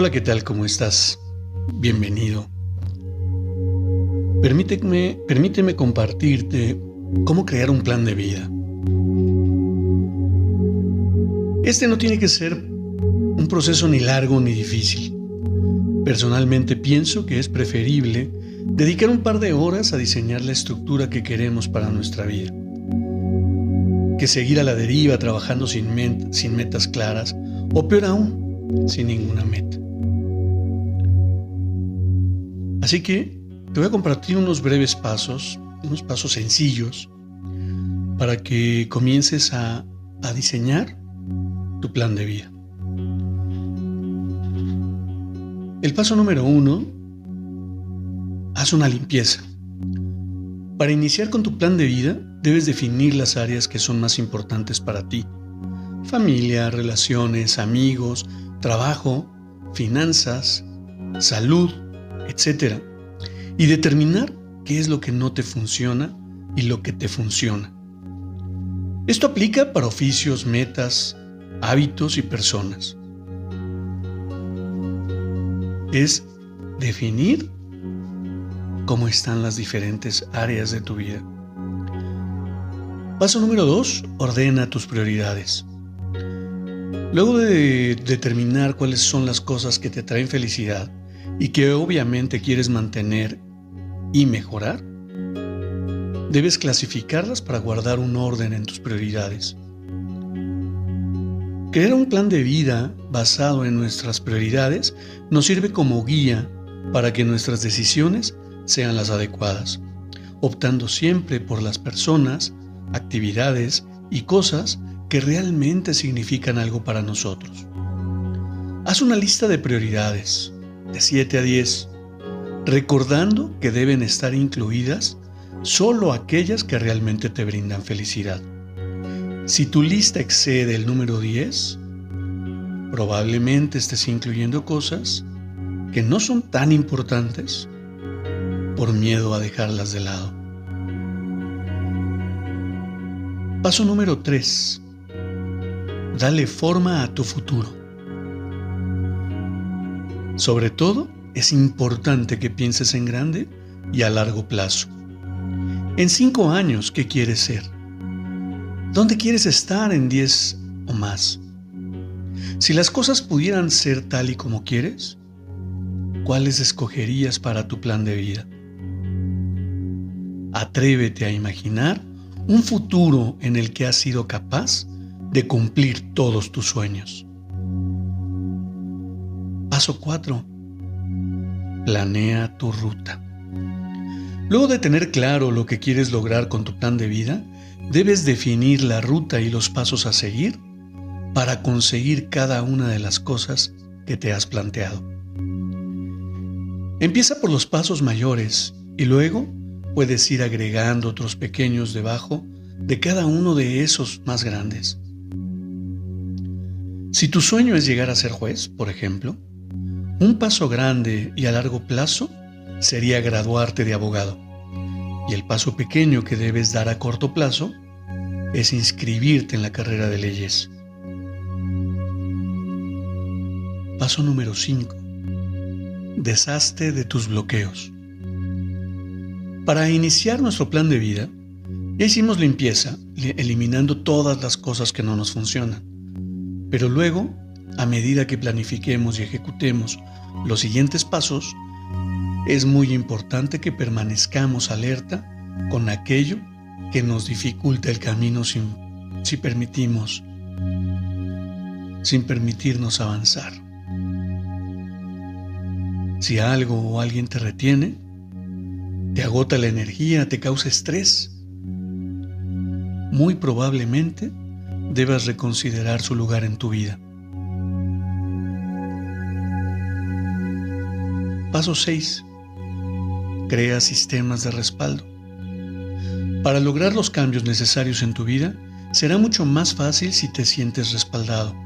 Hola, ¿qué tal? ¿Cómo estás? Bienvenido. Permíteme, permíteme compartirte cómo crear un plan de vida. Este no tiene que ser un proceso ni largo ni difícil. Personalmente pienso que es preferible dedicar un par de horas a diseñar la estructura que queremos para nuestra vida, que seguir a la deriva trabajando sin, sin metas claras o peor aún, sin ninguna meta. Así que te voy a compartir unos breves pasos, unos pasos sencillos, para que comiences a, diseñar tu plan de vida. El paso número uno, haz una limpieza. Para iniciar con tu plan de vida, debes definir las áreas que son más importantes para ti. Familia, relaciones, amigos, trabajo, finanzas, salud, etc. Y determinar qué es lo que no te funciona y lo que te funciona. Esto aplica para oficios, metas, hábitos y personas. Es definir cómo están las diferentes áreas de tu vida. Paso número 2. Ordena tus prioridades. Luego de determinar cuáles son las cosas que te traen felicidad, y que obviamente quieres mantener y mejorar, debes clasificarlas para guardar un orden en tus prioridades. Crear un plan de vida basado en nuestras prioridades nos sirve como guía para que nuestras decisiones sean las adecuadas, optando siempre por las personas, actividades y cosas que realmente significan algo para nosotros. Haz una lista de prioridades, de 7 a 10, recordando que deben estar incluidas solo aquellas que realmente te brindan felicidad. Si tu lista excede el número 10, probablemente estés incluyendo cosas que no son tan importantes por miedo a dejarlas de lado. Paso número 3. Dale forma a tu futuro. Sobre todo, es importante que pienses en grande y a largo plazo. En cinco años, ¿qué quieres ser? ¿Dónde quieres estar en diez o más? Si las cosas pudieran ser tal y como quieres, ¿cuáles escogerías para tu plan de vida? Atrévete a imaginar un futuro en el que has sido capaz de cumplir todos tus sueños. Paso 4. Planea tu ruta. Luego de tener claro lo que quieres lograr con tu plan de vida, debes definir la ruta y los pasos a seguir para conseguir cada una de las cosas que te has planteado. Empieza por los pasos mayores y luego puedes ir agregando otros pequeños debajo de cada uno de esos más grandes. Si tu sueño es llegar a ser juez, por ejemplo, un paso grande y a largo plazo sería graduarte de abogado. Y el paso pequeño que debes dar a corto plazo es inscribirte en la carrera de leyes. Paso número 5. Deshazte de tus bloqueos. Para iniciar nuestro plan de vida, ya hicimos limpieza, eliminando todas las cosas que no nos funcionan. Pero luego a medida que planifiquemos y ejecutemos los siguientes pasos, es muy importante que permanezcamos alerta con aquello que nos dificulta el camino sin, si permitimos, sin permitirnos avanzar. Si algo o alguien te retiene, te agota la energía, te causa estrés, muy probablemente debas reconsiderar su lugar en tu vida. Paso 6. Crea sistemas de respaldo. Para lograr los cambios necesarios en tu vida, será mucho más fácil si te sientes respaldado.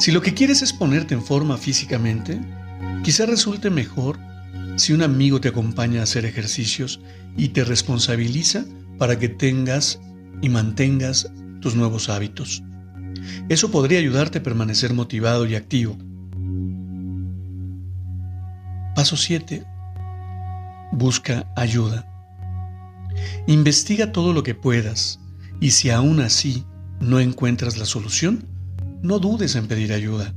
Si lo que quieres es ponerte en forma físicamente, quizá resulte mejor si un amigo te acompaña a hacer ejercicios y te responsabiliza para que tengas y mantengas tus nuevos hábitos. Eso podría ayudarte a permanecer motivado y activo. Paso 7. Busca ayuda. Investiga todo lo que puedas y si aún así no encuentras la solución, no dudes en pedir ayuda.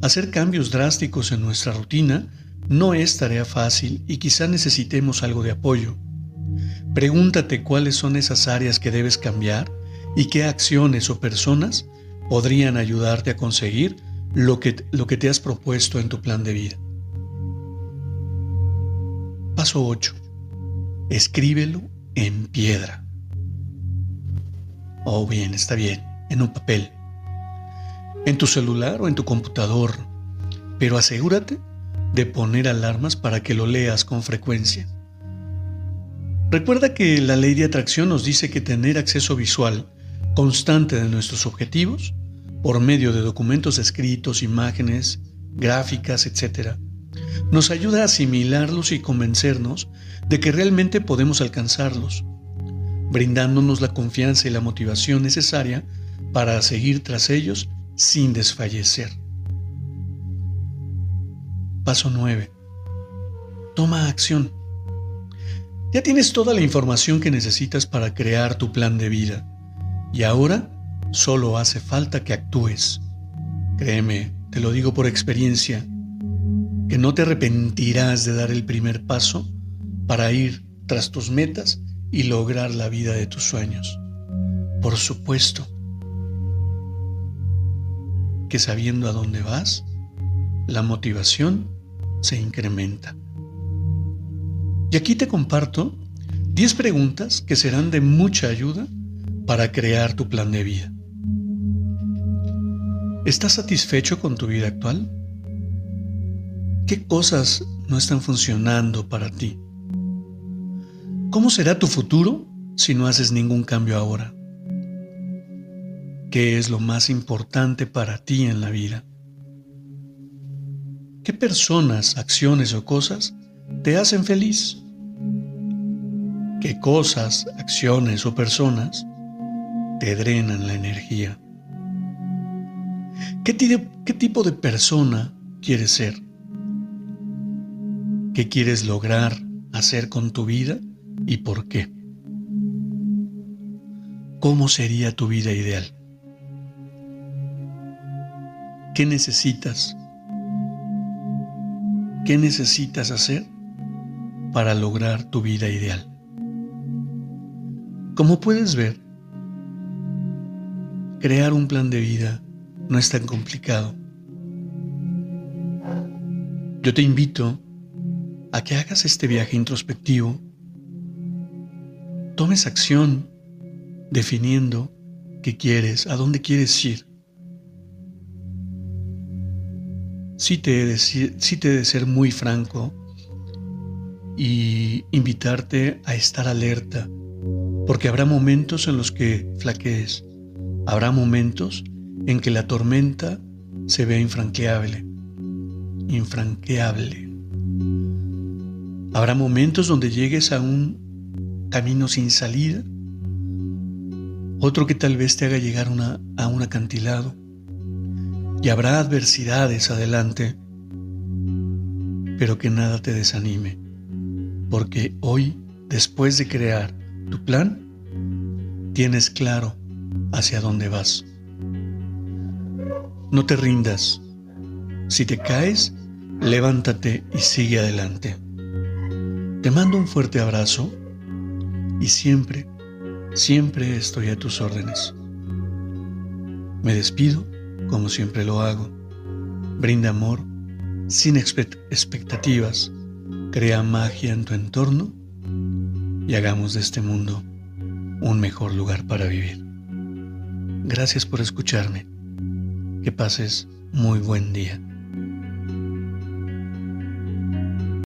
Hacer cambios drásticos en nuestra rutina no es tarea fácil y quizá necesitemos algo de apoyo. Pregúntate cuáles son esas áreas que debes cambiar y qué acciones o personas podrían ayudarte a conseguir lo que, lo que te has propuesto en tu plan de vida. Paso 8. Escríbelo en piedra. Oh, bien, está bien, en un papel, en tu celular o en tu computador, pero asegúrate de poner alarmas para que lo leas con frecuencia. Recuerda que la ley de atracción nos dice que tener acceso visual constante de nuestros objetivos, por medio de documentos escritos, imágenes, gráficas, etc., nos ayuda a asimilarlos y convencernos de que realmente podemos alcanzarlos, brindándonos la confianza y la motivación necesaria para seguir tras ellos sin desfallecer. Paso 9. Toma acción. Ya tienes toda la información que necesitas para crear tu plan de vida y ahora solo hace falta que actúes. Créeme, te lo digo por experiencia, que no te arrepentirás de dar el primer paso para ir tras tus metas y lograr la vida de tus sueños. Por supuesto que sabiendo a dónde vas, la motivación se incrementa. Y aquí te comparto 10 preguntas que serán de mucha ayuda para crear tu plan de vida. ¿Estás satisfecho con tu vida actual? ¿Qué cosas no están funcionando para ti? ¿Cómo será tu futuro si no haces ningún cambio ahora? ¿Qué es lo más importante para ti en la vida? ¿Qué personas, acciones o cosas te hacen feliz? ¿Qué cosas, acciones o personas te drenan la energía? ¿Qué, ¿Qué, tipo de persona quieres ser? ¿Qué quieres lograr hacer con tu vida y por qué? ¿Cómo sería tu vida ideal? ¿Qué necesitas ¿Qué necesitas hacer para lograr tu vida ideal? Como puedes ver, crear un plan de vida no es tan complicado. Yo te invito a que hagas este viaje introspectivo, tomes acción definiendo qué quieres, a dónde quieres ir sí te, he de, ser muy franco y invitarte a estar alerta, porque habrá momentos en los que flaquees, habrá momentos en que la tormenta se ve infranqueable, infranqueable. Habrá momentos donde llegues a un camino sin salida, otro que tal vez te haga llegar a un acantilado y habrá adversidades adelante, pero que nada te desanime, porque hoy, después de crear tu plan, tienes claro hacia dónde vas. No te rindas. Si te caes, levántate y sigue adelante. Te mando un fuerte abrazo y siempre, siempre estoy a tus órdenes. Me despido como siempre lo hago. Brinda amor sin expectativas, crea magia en tu entorno y hagamos de este mundo un mejor lugar para vivir. Gracias por escucharme. Que pases muy buen día.